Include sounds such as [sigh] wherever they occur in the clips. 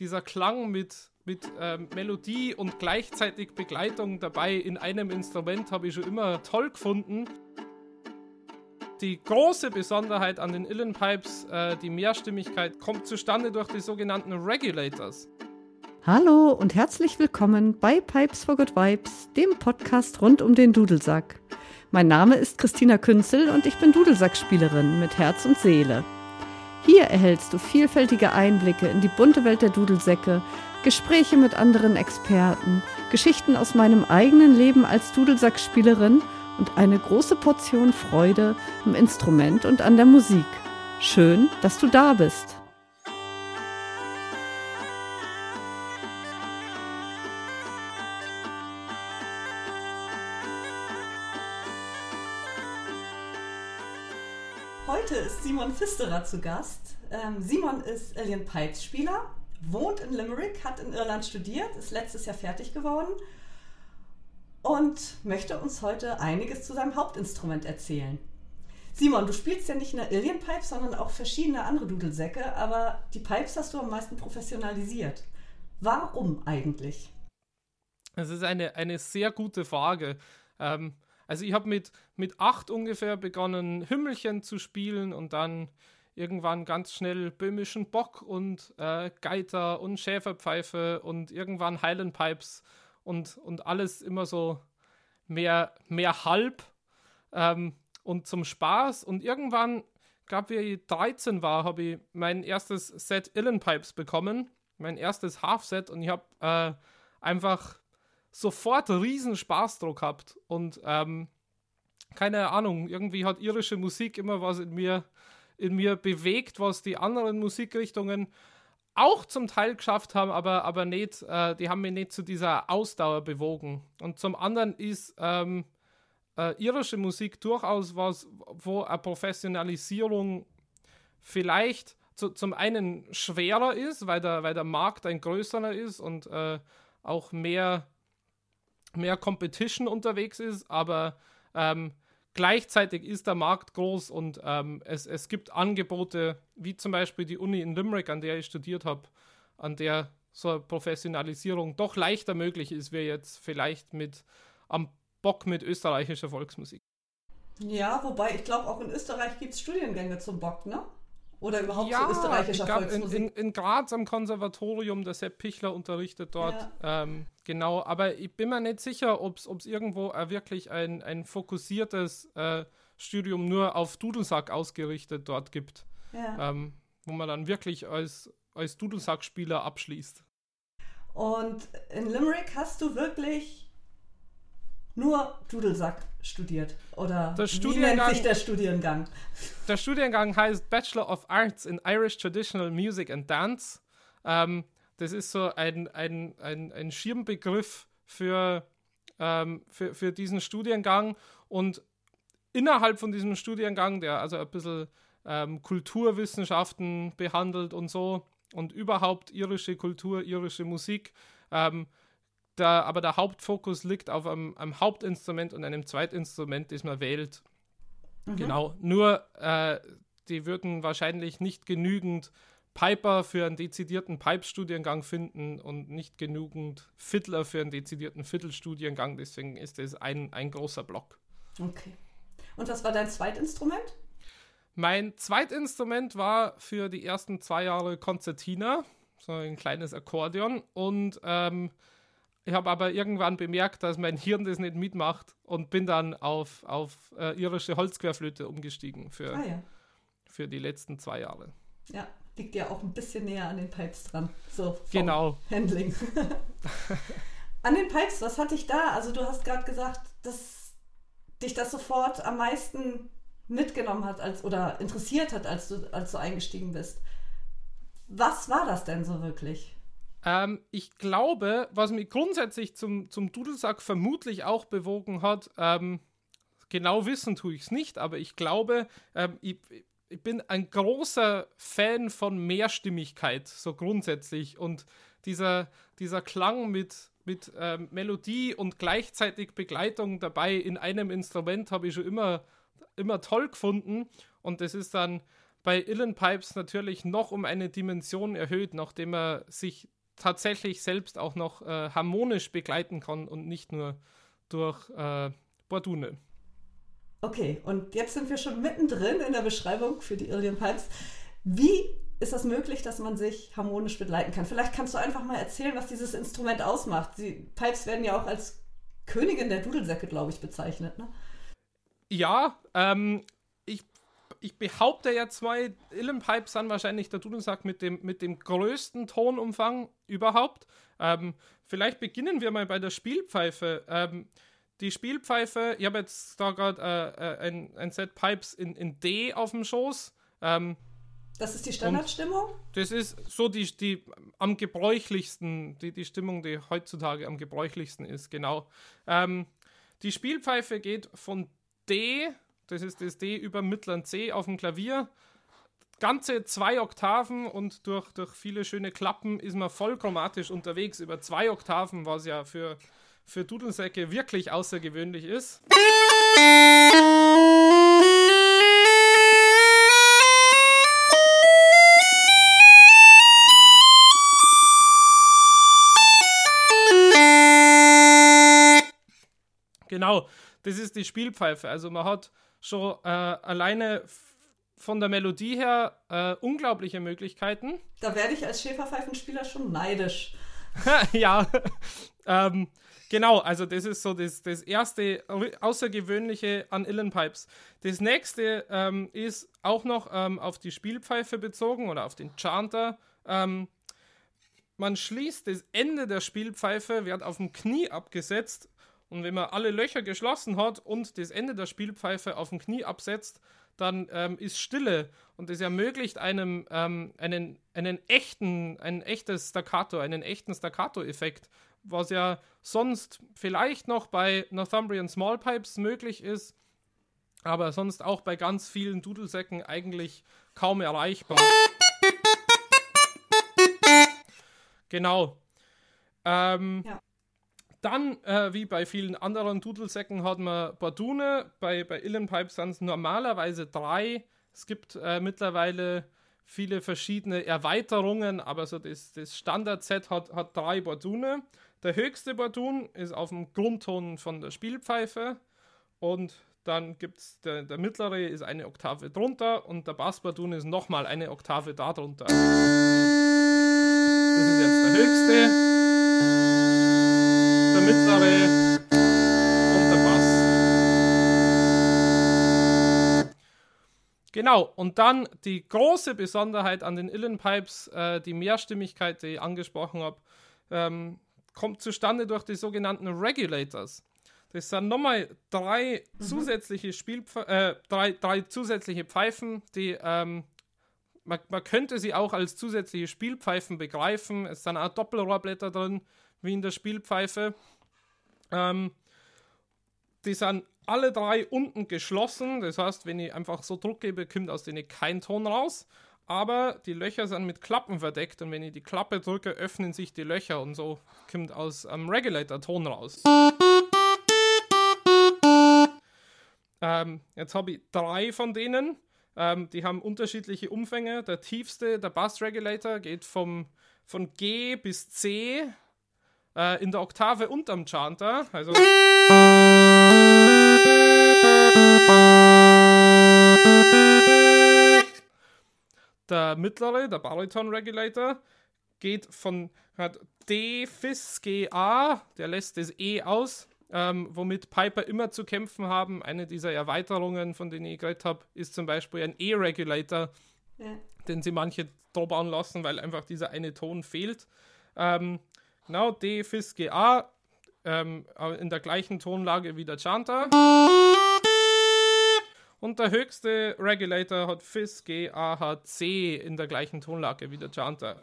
dieser Klang mit, mit ähm, Melodie und gleichzeitig Begleitung dabei in einem Instrument habe ich schon immer toll gefunden. Die große Besonderheit an den Illen Pipes, äh, die Mehrstimmigkeit, kommt zustande durch die sogenannten Regulators. Hallo und herzlich willkommen bei Pipes for Good Vibes, dem Podcast rund um den Dudelsack. Mein Name ist Christina Künzel und ich bin Dudelsackspielerin mit Herz und Seele. Hier erhältst du vielfältige Einblicke in die bunte Welt der Dudelsäcke, Gespräche mit anderen Experten, Geschichten aus meinem eigenen Leben als Dudelsackspielerin und eine große Portion Freude im Instrument und an der Musik. Schön, dass du da bist. Simon Pfisterer zu Gast. Ähm, Simon ist Alien Pipes Spieler, wohnt in Limerick, hat in Irland studiert, ist letztes Jahr fertig geworden und möchte uns heute einiges zu seinem Hauptinstrument erzählen. Simon, du spielst ja nicht nur Alien Pipes, sondern auch verschiedene andere Dudelsäcke, aber die Pipes hast du am meisten professionalisiert. Warum eigentlich? Das ist eine, eine sehr gute Frage. Ähm, also ich habe mit, mit acht ungefähr begonnen, Hümmelchen zu spielen und dann irgendwann ganz schnell böhmischen Bock und äh, Geiter und Schäferpfeife und irgendwann Highland Pipes und, und alles immer so mehr, mehr halb ähm, und zum Spaß. Und irgendwann, glaube ich, 13 war, habe ich mein erstes Set Illen Pipes bekommen, mein erstes Half-Set und ich habe äh, einfach sofort riesen Spaßdruck gehabt und ähm, keine Ahnung, irgendwie hat irische Musik immer was in mir, in mir bewegt, was die anderen Musikrichtungen auch zum Teil geschafft haben, aber, aber nicht, äh, die haben mich nicht zu dieser Ausdauer bewogen. Und zum anderen ist ähm, äh, irische Musik durchaus was, wo eine Professionalisierung vielleicht zu, zum einen schwerer ist, weil der, weil der Markt ein größerer ist und äh, auch mehr mehr Competition unterwegs ist, aber ähm, gleichzeitig ist der Markt groß und ähm, es, es gibt Angebote, wie zum Beispiel die Uni in Limerick, an der ich studiert habe, an der so eine Professionalisierung doch leichter möglich ist, wie jetzt vielleicht mit am Bock mit österreichischer Volksmusik. Ja, wobei ich glaube, auch in Österreich gibt es Studiengänge zum Bock, ne? Oder überhaupt ja, zu österreichischer ich Volksmusik? In, in, in, Graz am Konservatorium, der Sepp Pichler unterrichtet dort. Ja. Ähm, genau, aber ich bin mir nicht sicher, ob es irgendwo äh, wirklich ein, ein fokussiertes äh, Studium nur auf Dudelsack ausgerichtet dort gibt. Ja. Ähm, wo man dann wirklich als, als Dudelsackspieler abschließt. Und in Limerick hast du wirklich nur Dudelsack studiert? Oder wie nennt sich der Studiengang? Der Studiengang heißt Bachelor of Arts in Irish Traditional Music and Dance. Ähm, das ist so ein, ein, ein, ein Schirmbegriff für, ähm, für, für diesen Studiengang. Und innerhalb von diesem Studiengang, der also ein bisschen ähm, Kulturwissenschaften behandelt und so und überhaupt irische Kultur, irische Musik, ähm, da, aber der Hauptfokus liegt auf einem, einem, Hauptinstrument und einem Zweitinstrument, das man wählt. Mhm. Genau. Nur, äh, die würden wahrscheinlich nicht genügend Piper für einen dezidierten Pipe-Studiengang finden und nicht genügend Fiddler für einen dezidierten Fiddle-Studiengang. Deswegen ist das ein, ein großer Block. Okay. Und was war dein Zweitinstrument? Mein Zweitinstrument war für die ersten zwei Jahre Konzertina, so ein kleines Akkordeon. Und ähm, ich habe aber irgendwann bemerkt, dass mein Hirn das nicht mitmacht und bin dann auf, auf äh, irische Holzquerflöte umgestiegen für, ah, ja. für die letzten zwei Jahre. Ja, liegt ja auch ein bisschen näher an den Pipes dran. So, genau. Handling. [laughs] an den Pipes, was hatte ich da? Also du hast gerade gesagt, dass dich das sofort am meisten mitgenommen hat als oder interessiert hat, als du, als du eingestiegen bist. Was war das denn so wirklich? Ähm, ich glaube, was mich grundsätzlich zum, zum Dudelsack vermutlich auch bewogen hat, ähm, genau wissen tue ich es nicht, aber ich glaube, ähm, ich, ich bin ein großer Fan von Mehrstimmigkeit, so grundsätzlich. Und dieser, dieser Klang mit, mit ähm, Melodie und gleichzeitig Begleitung dabei in einem Instrument habe ich schon immer, immer toll gefunden. Und das ist dann bei Illen Pipes natürlich noch um eine Dimension erhöht, nachdem er sich tatsächlich selbst auch noch äh, harmonisch begleiten kann und nicht nur durch äh, Bordune. Okay, und jetzt sind wir schon mittendrin in der Beschreibung für die Illian Pipes. Wie ist das möglich, dass man sich harmonisch begleiten kann? Vielleicht kannst du einfach mal erzählen, was dieses Instrument ausmacht. Die Pipes werden ja auch als Königin der Dudelsäcke, glaube ich, bezeichnet. Ne? Ja, ähm, ich, behaupte jetzt mal, Illen Pipes sind wahrscheinlich der Dudelsack mit dem, mit dem größten Tonumfang überhaupt. Ähm, vielleicht beginnen wir mal bei der Spielpfeife. Ähm, die Spielpfeife, ich habe jetzt da gerade äh, äh, ein, ein Set Pipes in, in D auf dem Schoß. Ähm, das ist die Standardstimmung? Das ist so die, die am gebräuchlichsten, die, die Stimmung, die heutzutage am gebräuchlichsten ist, genau. Ähm, die Spielpfeife geht von D, das ist das D über mittleren C auf dem Klavier, ganze zwei Oktaven und durch, durch viele schöne Klappen ist man voll chromatisch unterwegs über zwei Oktaven, was ja für, für Dudelsäcke wirklich außergewöhnlich ist. Genau, das ist die Spielpfeife. Also man hat schon äh, alleine von der Melodie her äh, unglaubliche Möglichkeiten. Da werde ich als Schäferpfeifenspieler schon neidisch. [laughs] ja, [laughs] ähm, genau, also das ist so das, das erste Außergewöhnliche an Illenpipes. Das nächste ähm, ist auch noch ähm, auf die Spielpfeife bezogen oder auf den Chanter. Ähm, man schließt das Ende der Spielpfeife, wird auf dem Knie abgesetzt und wenn man alle Löcher geschlossen hat und das Ende der Spielpfeife auf dem Knie absetzt, dann ähm, ist Stille und das ermöglicht einem ähm, einen, einen echten, ein echtes Staccato, einen echten Staccato-Effekt, was ja sonst vielleicht noch bei Northumbrian Small Pipes möglich ist, aber sonst auch bei ganz vielen Dudelsäcken eigentlich kaum erreichbar. Genau. Ähm, ja. Dann, äh, wie bei vielen anderen Dudelsäcken, hat man Bordune. Bei, bei Illenpipe sind es normalerweise drei. Es gibt äh, mittlerweile viele verschiedene Erweiterungen, aber so das, das Standard-Set hat, hat drei Bordune. Der höchste Bordun ist auf dem Grundton von der Spielpfeife und dann gibt es der, der mittlere ist eine Oktave drunter und der Bassbordun ist nochmal eine Oktave darunter. Das ist jetzt der höchste der mittlere und der Bass. Genau, und dann die große Besonderheit an den Illenpipes, äh, die Mehrstimmigkeit, die ich angesprochen habe, ähm, kommt zustande durch die sogenannten Regulators. Das sind nochmal drei mhm. zusätzliche Spielpfe äh, drei, drei zusätzliche Pfeifen, die ähm, man, man, könnte sie auch als zusätzliche Spielpfeifen begreifen. Es sind auch Doppelrohrblätter drin, wie in der Spielpfeife. Ähm, die sind alle drei unten geschlossen. Das heißt, wenn ich einfach so Druck gebe, kommt aus denen kein Ton raus. Aber die Löcher sind mit Klappen verdeckt und wenn ich die Klappe drücke, öffnen sich die Löcher und so kommt aus einem Regulator Ton raus. Ähm, jetzt habe ich drei von denen. Ähm, die haben unterschiedliche Umfänge. Der tiefste, der Bass Regulator, geht vom, von G bis C äh, in der Oktave unterm Chanter. Also. Der mittlere, der Bariton Regulator, geht von hat D, Fis, G, A, der lässt das E aus, ähm, womit Piper immer zu kämpfen haben. Eine dieser Erweiterungen, von denen ich geredet habe, ist zum Beispiel ein E-Regulator, ja. den sie manche bauen lassen, weil einfach dieser eine Ton fehlt. Ähm, Genau, D, Fis, G, A. Ähm, in der gleichen Tonlage wie der Chanter. Und der höchste Regulator hat Fis, G, A, H, C in der gleichen Tonlage wie der Chanter.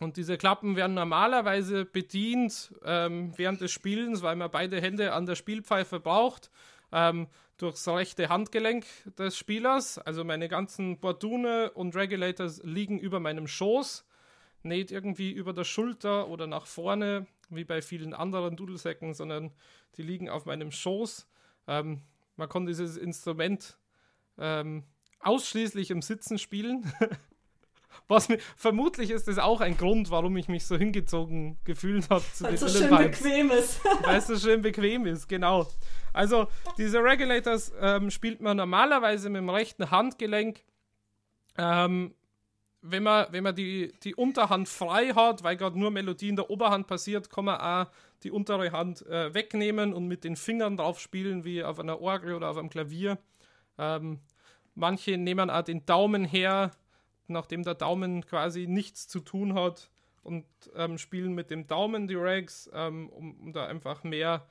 Und diese Klappen werden normalerweise bedient ähm, während des Spielens, weil man beide Hände an der Spielpfeife braucht, ähm, durchs rechte Handgelenk des Spielers. Also meine ganzen Bordune und Regulators liegen über meinem Schoß nicht irgendwie über der Schulter oder nach vorne, wie bei vielen anderen Dudelsäcken, sondern die liegen auf meinem Schoß. Ähm, man kann dieses Instrument ähm, ausschließlich im Sitzen spielen. [laughs] Was mir, vermutlich ist das auch ein Grund, warum ich mich so hingezogen gefühlt habe zu Weil den so schön bequem ist. [laughs] Weil es so schön bequem ist, genau. Also diese Regulators ähm, spielt man normalerweise mit dem rechten Handgelenk. Ähm, wenn man, wenn man die, die Unterhand frei hat, weil gerade nur Melodie in der Oberhand passiert, kann man auch die untere Hand äh, wegnehmen und mit den Fingern drauf spielen, wie auf einer Orgel oder auf einem Klavier. Ähm, manche nehmen auch den Daumen her, nachdem der Daumen quasi nichts zu tun hat und ähm, spielen mit dem Daumen die Rags, ähm, um, um, da einfach mehr,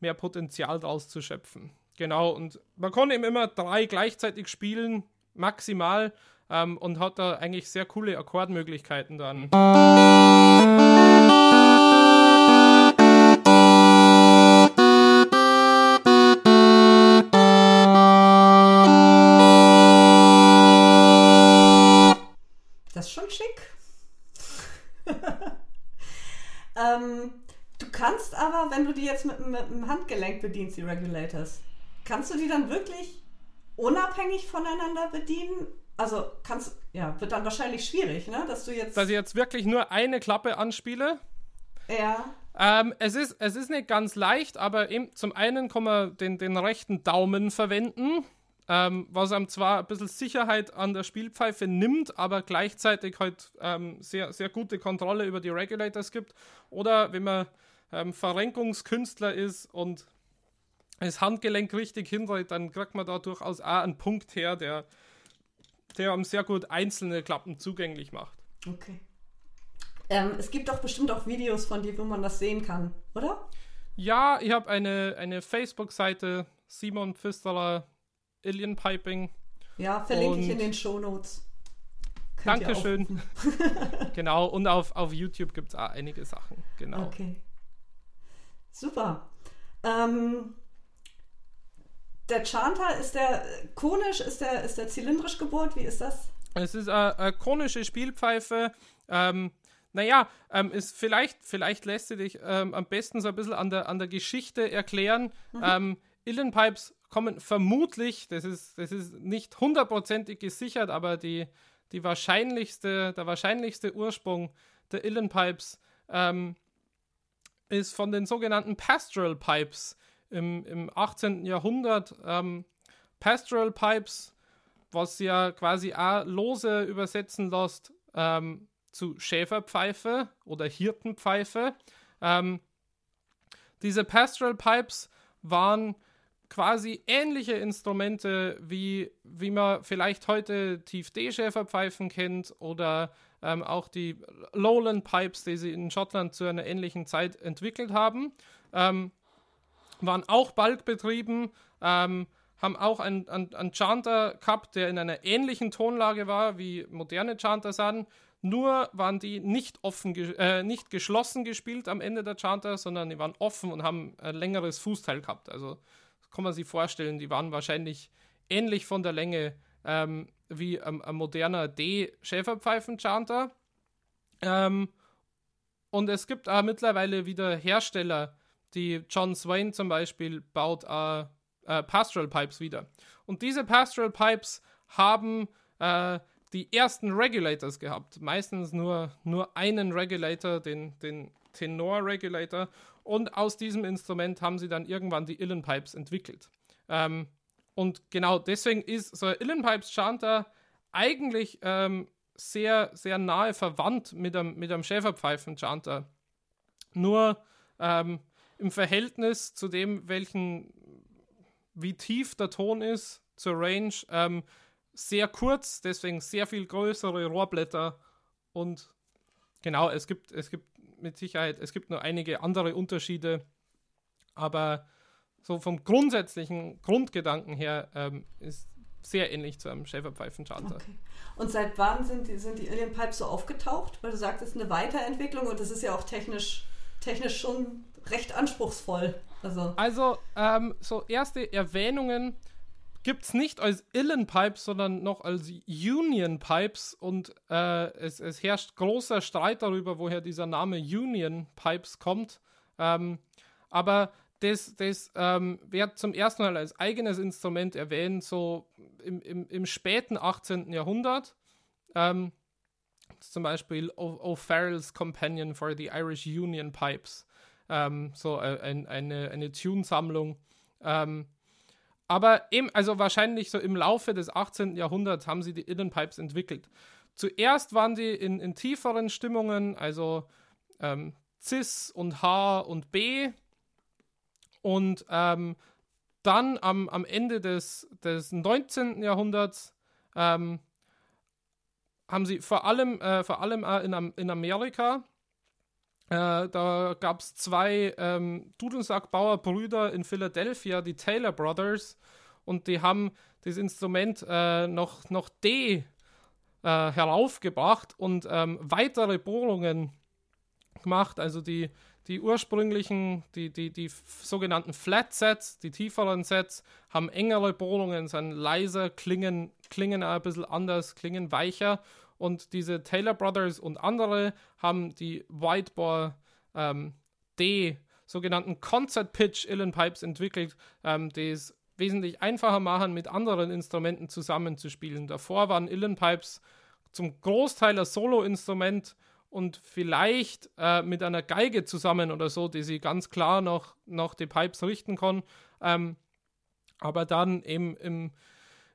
mehr Potenzial draus zu schöpfen. Genau, und man kann eben immer drei gleichzeitig spielen, maximal, ähm, und hat da eigentlich sehr coole Akkordmöglichkeiten dann. Du die jetzt mit, mit dem Handgelenk bedienst, die Regulators, kannst du die dann wirklich unabhängig voneinander bedienen also kannst, ja, wird dann wahrscheinlich schwierig, ne? Dass du jetzt. Dass ich jetzt wirklich nur eine Klappe anspiele. Ja. Ähm, es, ist, es ist nicht ganz leicht, aber eben zum einen kann man den, den rechten Daumen verwenden, ähm, was einem zwar ein bisschen Sicherheit an der Spielpfeife nimmt, aber gleichzeitig halt ähm, sehr, sehr gute Kontrolle über die Regulators gibt. Oder wenn man ähm, Verrenkungskünstler ist und das Handgelenk richtig hindreht, dann kriegt man da durchaus auch einen Punkt her, der der einem sehr gut einzelne Klappen zugänglich macht. Okay. Ähm, es gibt doch bestimmt auch Videos von dir, wo man das sehen kann, oder? Ja, ich habe eine, eine Facebook-Seite, Simon Pfisterer Alien Piping. Ja, verlinke ich in den Show Notes. Dankeschön. [laughs] genau, und auf, auf YouTube gibt es auch einige Sachen. Genau. Okay. Super. Ähm, der Chanter, ist der konisch, ist der, ist der zylindrisch gebohrt? Wie ist das? Es ist eine, eine konische Spielpfeife. Ähm, naja, ähm, ist vielleicht, vielleicht lässt sie dich ähm, am besten so ein bisschen an der, an der Geschichte erklären. Mhm. Ähm, Illenpipes kommen vermutlich, das ist, das ist nicht hundertprozentig gesichert, aber die, die wahrscheinlichste, der wahrscheinlichste Ursprung der Illenpipes ähm, ist von den sogenannten Pastoral Pipes im, im 18. Jahrhundert ähm, Pastoral Pipes, was ja quasi auch lose übersetzen lässt ähm, zu Schäferpfeife oder Hirtenpfeife. Ähm, diese Pastoral Pipes waren quasi ähnliche Instrumente, wie, wie man vielleicht heute Tief-D-Schäferpfeifen kennt oder ähm, auch die Lowland Pipes, die sie in Schottland zu einer ähnlichen Zeit entwickelt haben. Ähm, waren auch Balkbetrieben, ähm, haben auch einen, einen, Chanter gehabt, der in einer ähnlichen Tonlage war, wie moderne Chanter sind. Nur waren die nicht offen, äh, nicht geschlossen gespielt am Ende der Chanter, sondern die waren offen und haben ein längeres Fußteil gehabt. Also kann man sich vorstellen, die waren wahrscheinlich ähnlich von der Länge ähm, wie ein, ein, moderner D-Schäferpfeifen-Chanter. Ähm, und es gibt auch mittlerweile wieder Hersteller, die John Swain zum Beispiel baut äh, äh, Pastoral Pipes wieder. Und diese Pastoral Pipes haben äh, die ersten Regulators gehabt. Meistens nur, nur einen Regulator, den, den Tenor Regulator. Und aus diesem Instrument haben sie dann irgendwann die Illen Pipes entwickelt. Ähm, und genau deswegen ist so Illen Pipes Chanter eigentlich ähm, sehr, sehr nahe verwandt mit einem, mit einem Schäferpfeifen Chanter. Nur ähm, im Verhältnis zu dem, welchen, wie tief der Ton ist zur Range, ähm, sehr kurz, deswegen sehr viel größere Rohrblätter und genau, es gibt, es gibt mit Sicherheit, es gibt nur einige andere Unterschiede, aber so vom grundsätzlichen Grundgedanken her ähm, ist sehr ähnlich zu einem Schäferpfeifenchanter. Okay. Und seit wann sind die, sind die Alien Pipes so aufgetaucht? Weil du sagst, es ist eine Weiterentwicklung und das ist ja auch technisch, technisch schon recht anspruchsvoll. Also, also ähm, so erste Erwähnungen gibt es nicht als Illen Pipes, sondern noch als Union Pipes und äh, es, es, herrscht großer Streit darüber, woher dieser Name Union Pipes kommt. Ähm, aber das, das ähm, wird zum ersten Mal als eigenes Instrument erwähnt, so im, im, im späten 18. Jahrhundert. Ähm, zum Beispiel O'Farrell's Companion for the Irish Union Pipes. Ähm, so äh, ein, eine, eine Tune-Sammlung. Ähm, aber eben, also wahrscheinlich so im Laufe des 18. Jahrhunderts haben sie die Innenpipes entwickelt. Zuerst waren die in, in tieferen Stimmungen, also ähm, Cis und H und B. Und ähm, dann am, am Ende des, des 19. Jahrhunderts ähm, haben sie vor allem, äh, vor allem äh, in, in Amerika, äh, da gab es zwei ähm, Dudelsackbauerbrüder in Philadelphia, die Taylor Brothers, und die haben das Instrument äh, noch, noch D äh, heraufgebracht und ähm, weitere Bohrungen gemacht, also die, die ursprünglichen, die, die, die sogenannten Flat Sets, die tieferen Sets, haben engere Bohrungen, sind leiser, klingen, klingen ein bisschen anders, klingen weicher. Und diese Taylor Brothers und andere haben die Whitebore ähm, D, sogenannten Concert Pitch Illen Pipes entwickelt, ähm, die es wesentlich einfacher machen, mit anderen Instrumenten zusammenzuspielen. Davor waren Illen Pipes zum Großteil ein Solo-Instrument und vielleicht äh, mit einer Geige zusammen oder so, die sie ganz klar noch, noch die Pipes richten kann. Ähm, aber dann eben im,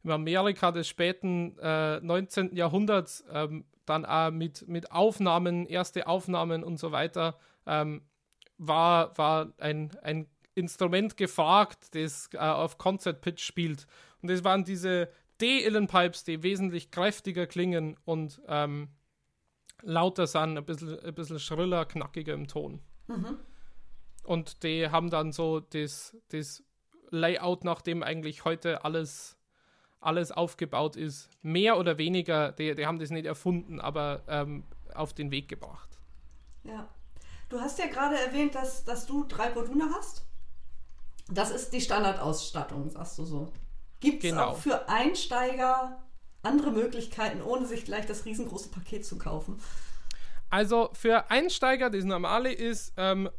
im Amerika des späten äh, 19. Jahrhunderts ähm, dann auch mit, mit Aufnahmen, erste Aufnahmen und so weiter, ähm, war, war ein, ein Instrument gefragt, das äh, auf Concert Pitch spielt. Und das waren diese D-Illen-Pipes, die wesentlich kräftiger klingen und ähm, lauter sind, ein bisschen, ein bisschen schriller, knackiger im Ton. Mhm. Und die haben dann so das, das Layout, nach dem eigentlich heute alles, alles aufgebaut ist, mehr oder weniger, die, die haben das nicht erfunden, aber ähm, auf den Weg gebracht. Ja. Du hast ja gerade erwähnt, dass, dass du drei Bordune hast. Das ist die Standardausstattung, sagst du so. Gibt es genau. auch für Einsteiger andere Möglichkeiten, ohne sich gleich das riesengroße Paket zu kaufen? Also für Einsteiger, das normale ist ähm,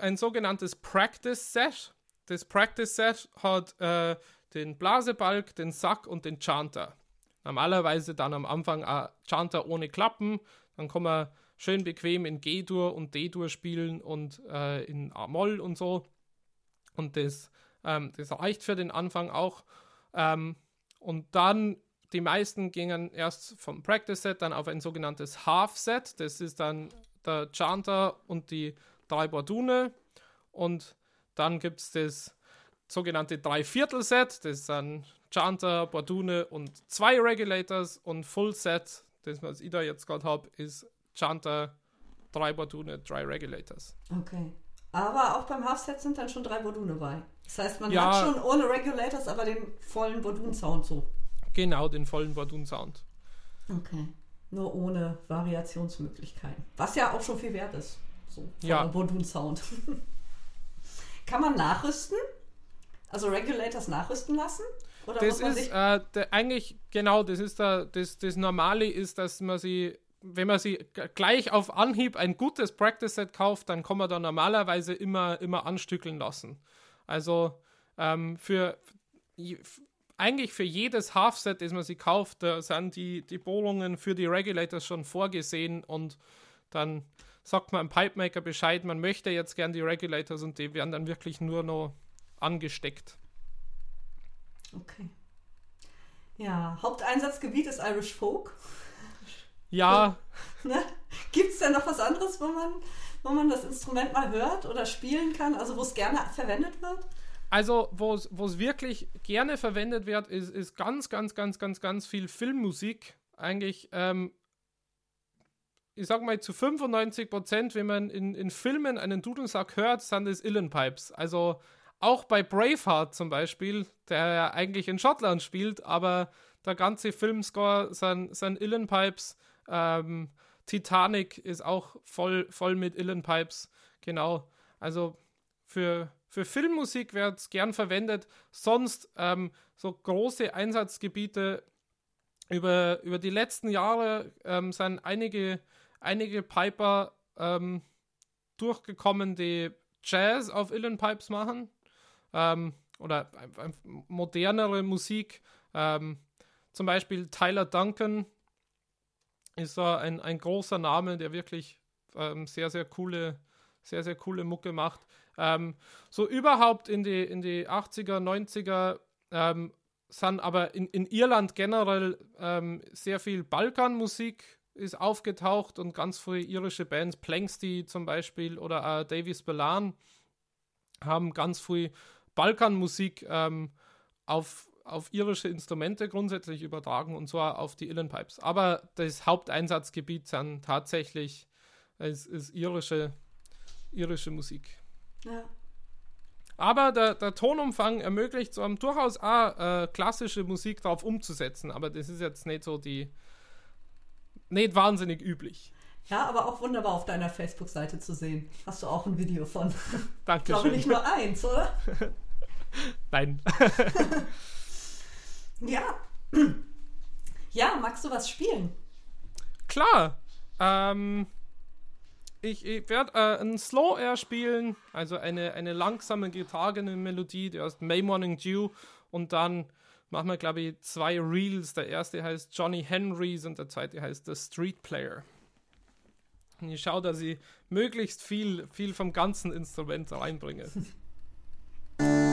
ein sogenanntes Practice Set. Das Practice Set hat äh, den Blasebalg, den Sack und den Chanter. Normalerweise dann am Anfang ein Chanter ohne Klappen. Dann kann man schön bequem in G-Dur und D-Dur spielen und äh, in A-Moll und so. Und das, ähm, das reicht für den Anfang auch. Ähm, und dann, die meisten gingen erst vom Practice Set dann auf ein sogenanntes Half Set. Das ist dann der Chanter und die drei Bordune. Und dann gibt es das sogenannte Dreiviertel-Set. Das sind Chanter, Bordune und zwei Regulators. Und Full Set, das was ich da jetzt gerade habe, ist Chanter, drei Bordune, drei Regulators. Okay. Aber auch beim Half-Set sind dann schon drei Bordune bei. Das heißt, man ja, hat schon ohne Regulators, aber den vollen Bordun-Sound so. Genau, den vollen Bordun-Sound. Okay. Nur ohne Variationsmöglichkeiten. Was ja auch schon viel wert ist. So, ja. Bordun-Sound. [laughs] Kann man nachrüsten? Also Regulators nachrüsten lassen? Oder das ist äh, der, eigentlich, genau, das ist der, das, das Normale ist, dass man sie wenn man sie gleich auf Anhieb ein gutes Practice-Set kauft, dann kann man da normalerweise immer, immer anstückeln lassen. Also ähm, für eigentlich für jedes Half-Set, das man sie kauft, da sind die, die Bohrungen für die Regulators schon vorgesehen und dann sagt man einem Pipemaker Bescheid, man möchte jetzt gern die Regulators und die werden dann wirklich nur noch angesteckt. Okay. Ja, Haupteinsatzgebiet ist Irish Folk. Ja. [laughs] Ne? Gibt es denn noch was anderes, wo man, wo man das Instrument mal hört oder spielen kann, also wo es gerne verwendet wird? Also, wo es wirklich gerne verwendet wird, ist, ist ganz, ganz, ganz, ganz, ganz viel Filmmusik. Eigentlich, ähm, ich sag mal, zu 95 Prozent, wenn man in, in Filmen einen Dudelsack hört, sind es Illenpipes. Also auch bei Braveheart zum Beispiel, der ja eigentlich in Schottland spielt, aber der ganze Filmscore sind, sind Illenpipes. Ähm, Titanic ist auch voll, voll mit Illenpipes. Genau. Also für, für Filmmusik wird es gern verwendet. Sonst ähm, so große Einsatzgebiete über, über die letzten Jahre ähm, sind einige, einige Piper ähm, durchgekommen, die Jazz auf Illen Pipes machen. Ähm, oder modernere Musik. Ähm, zum Beispiel Tyler Duncan ist da ein, ein großer Name, der wirklich ähm, sehr, sehr coole, sehr, sehr coole Mucke macht. Ähm, so überhaupt in die, in die 80er, 90er ähm, sind aber in, in Irland generell ähm, sehr viel Balkanmusik ist aufgetaucht und ganz frühe irische Bands, Planksty zum Beispiel oder äh, Davies Belan, haben ganz früh Balkanmusik ähm, auf, auf irische Instrumente grundsätzlich übertragen und zwar auf die Illen Pipes. Aber das Haupteinsatzgebiet sind tatsächlich ist, ist irische, irische Musik. Ja. Aber der, der, Tonumfang ermöglicht so durchaus auch äh, klassische Musik darauf umzusetzen, aber das ist jetzt nicht so die, nicht wahnsinnig üblich. Ja, aber auch wunderbar auf deiner Facebook-Seite zu sehen. Hast du auch ein Video von? Danke. Ich glaube nicht nur eins, oder? [laughs] Nein. [laughs] ja. Ja, magst du was spielen? Klar. Ähm, ich, ich werde äh, ein Slow Air spielen, also eine, eine langsame getragene Melodie, die heißt May Morning Dew. Und dann machen wir, glaube ich, zwei Reels. Der erste heißt Johnny Henrys und der zweite heißt The Street Player. Und ich schaue, dass ich möglichst viel, viel vom ganzen Instrument reinbringe. [laughs]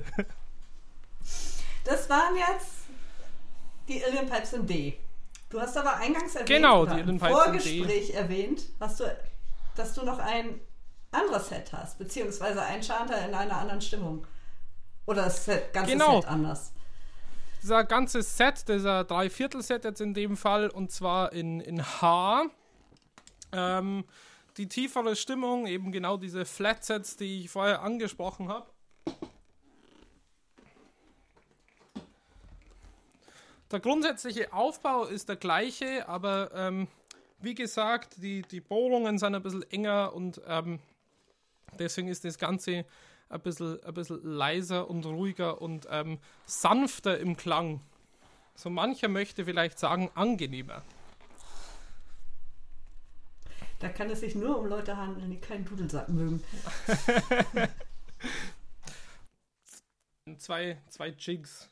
bitte. [laughs] Das waren jetzt die Alien Pipes in D. Du hast aber eingangs erwähnt, genau, die im Alien Pipes in Vorgespräch erwähnt, hast du, dass du noch ein anderes Set hast, beziehungsweise ein Charter in einer anderen Stimmung. Oder das Set, ganze Genau. Set anders. Dieser ganze Set, dieser Dreiviertel-Set jetzt in dem Fall, und zwar in, in H. Ähm, die tiefere Stimmung, eben genau diese Flatsets, die ich vorher angesprochen habe. Der grundsätzliche Aufbau ist der gleiche, aber ähm, wie gesagt, die, die Bohrungen sind ein bisschen enger und ähm, deswegen ist das Ganze ein bisschen, ein bisschen leiser und ruhiger und ähm, sanfter im Klang. So mancher möchte vielleicht sagen, angenehmer. Da kann es sich nur um Leute handeln, die keinen Dudelsack mögen. [laughs] Zwei, zwei Jigs.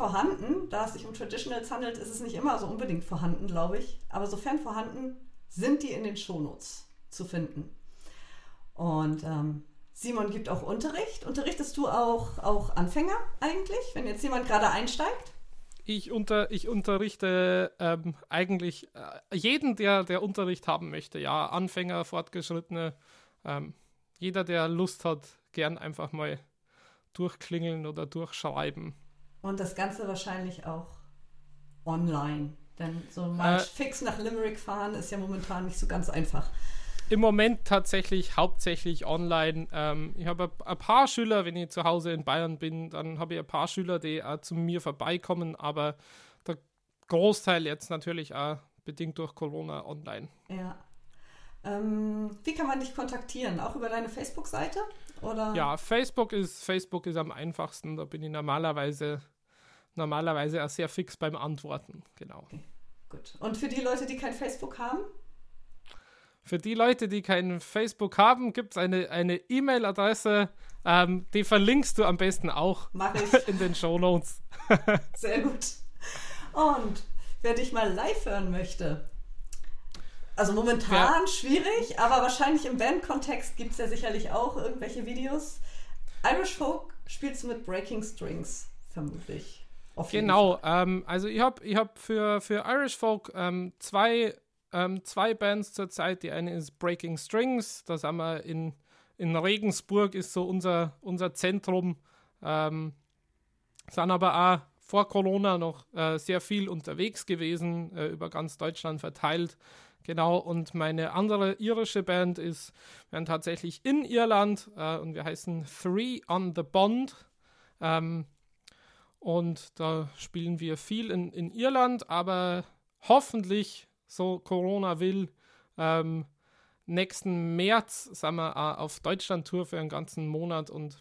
Vorhanden, da es sich um Traditionals handelt, ist es nicht immer so unbedingt vorhanden, glaube ich. Aber sofern vorhanden, sind die in den Shownotes zu finden. Und ähm, Simon gibt auch Unterricht. Unterrichtest du auch, auch Anfänger eigentlich, wenn jetzt jemand gerade einsteigt? Ich, unter, ich unterrichte ähm, eigentlich äh, jeden, der, der Unterricht haben möchte. Ja, Anfänger, Fortgeschrittene, ähm, jeder, der Lust hat, gern einfach mal durchklingeln oder durchschreiben. Und das Ganze wahrscheinlich auch online. Denn so mal Äh, fix nach Limerick fahren ist ja momentan nicht so ganz einfach. Im Moment tatsächlich hauptsächlich online. Ähm, ich habe ein- paar Schüler, wenn ich zu Hause in Bayern bin, dann habe ich ein paar Schüler, die auch zu mir vorbeikommen, aber der Großteil jetzt natürlich auch bedingt durch Corona online. Ja. Ähm, wie kann man dich kontaktieren? Auch über deine Facebook-Seite? Oder? Ja, Facebook ist, Facebook ist am einfachsten. Da bin ich normalerweise, normalerweise auch sehr fix beim Antworten. Genau. Okay, gut. Und für die Leute, die kein Facebook haben? Für die Leute, die kein Facebook haben, gibt es eine, eine E-Mail-Adresse, ähm, die verlinkst du am besten auch [laughs] in den Show Notes. Sehr gut. Und wer dich mal live hören möchte, also momentan ja. schwierig, aber wahrscheinlich im Band-Kontext gibt es ja sicherlich auch irgendwelche Videos. Irish Folk spielst du mit Breaking Strings, vermutlich. Genau, ähm, also ich habe ich hab für, für Irish Folk ähm, zwei, ähm, zwei Bands zurzeit. Die eine ist Breaking Strings, das haben wir in, in Regensburg, ist so unser, unser Zentrum. Ähm, sind aber auch vor Corona noch äh, sehr viel unterwegs gewesen, äh, über ganz Deutschland verteilt. Genau, und meine andere irische Band ist, wir sind tatsächlich in Irland äh, und wir heißen Three on the Bond. Ähm, und da spielen wir viel in, in Irland, aber hoffentlich, so Corona will, ähm, nächsten März sind wir auf Deutschland-Tour für einen ganzen Monat und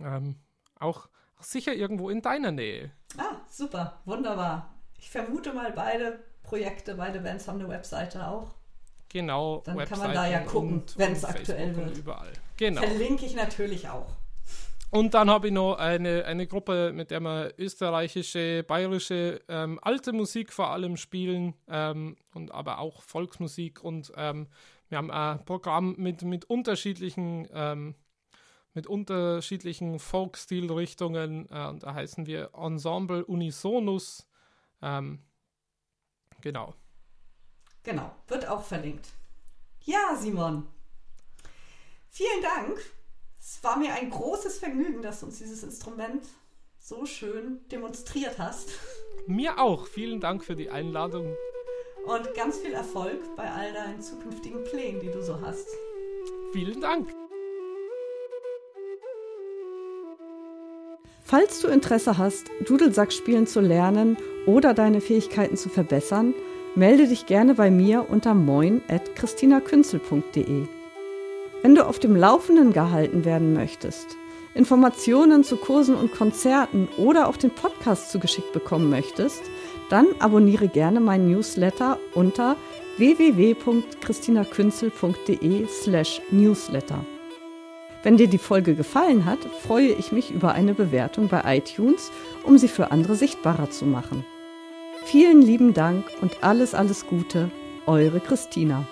ähm, auch sicher irgendwo in deiner Nähe. Ah, super, wunderbar. Ich vermute mal, beide Projekte, beide Bands haben eine Webseite auch. Genau, dann kann man da ja gucken, wenn es aktuell wird. Überall. Genau. Verlinke ich natürlich auch. Und dann habe ich noch eine, eine Gruppe, mit der wir österreichische, bayerische ähm, alte Musik vor allem spielen ähm, und aber auch Volksmusik. Und ähm, wir haben ein Programm mit, mit unterschiedlichen, ähm, mit unterschiedlichen Folk-Stilrichtungen. Äh, und da heißen wir Ensemble Unisonus. Ähm, Genau. Genau, wird auch verlinkt. Ja, Simon. Vielen Dank. Es war mir ein großes Vergnügen, dass du uns dieses Instrument so schön demonstriert hast. Mir auch. Vielen Dank für die Einladung. Und ganz viel Erfolg bei all deinen zukünftigen Plänen, die du so hast. Vielen Dank. Falls du Interesse hast, Dudelsack spielen zu lernen oder deine Fähigkeiten zu verbessern, melde dich gerne bei mir unter moin.christinakünzel.de. Wenn du auf dem Laufenden gehalten werden möchtest, Informationen zu Kursen und Konzerten oder auch den Podcast zugeschickt bekommen möchtest, dann abonniere gerne meinen Newsletter unter www.christinakünzel.de slash newsletter. Wenn dir die Folge gefallen hat, freue ich mich über eine Bewertung bei iTunes, um sie für andere sichtbarer zu machen. Vielen lieben Dank und alles, alles Gute, eure Christina.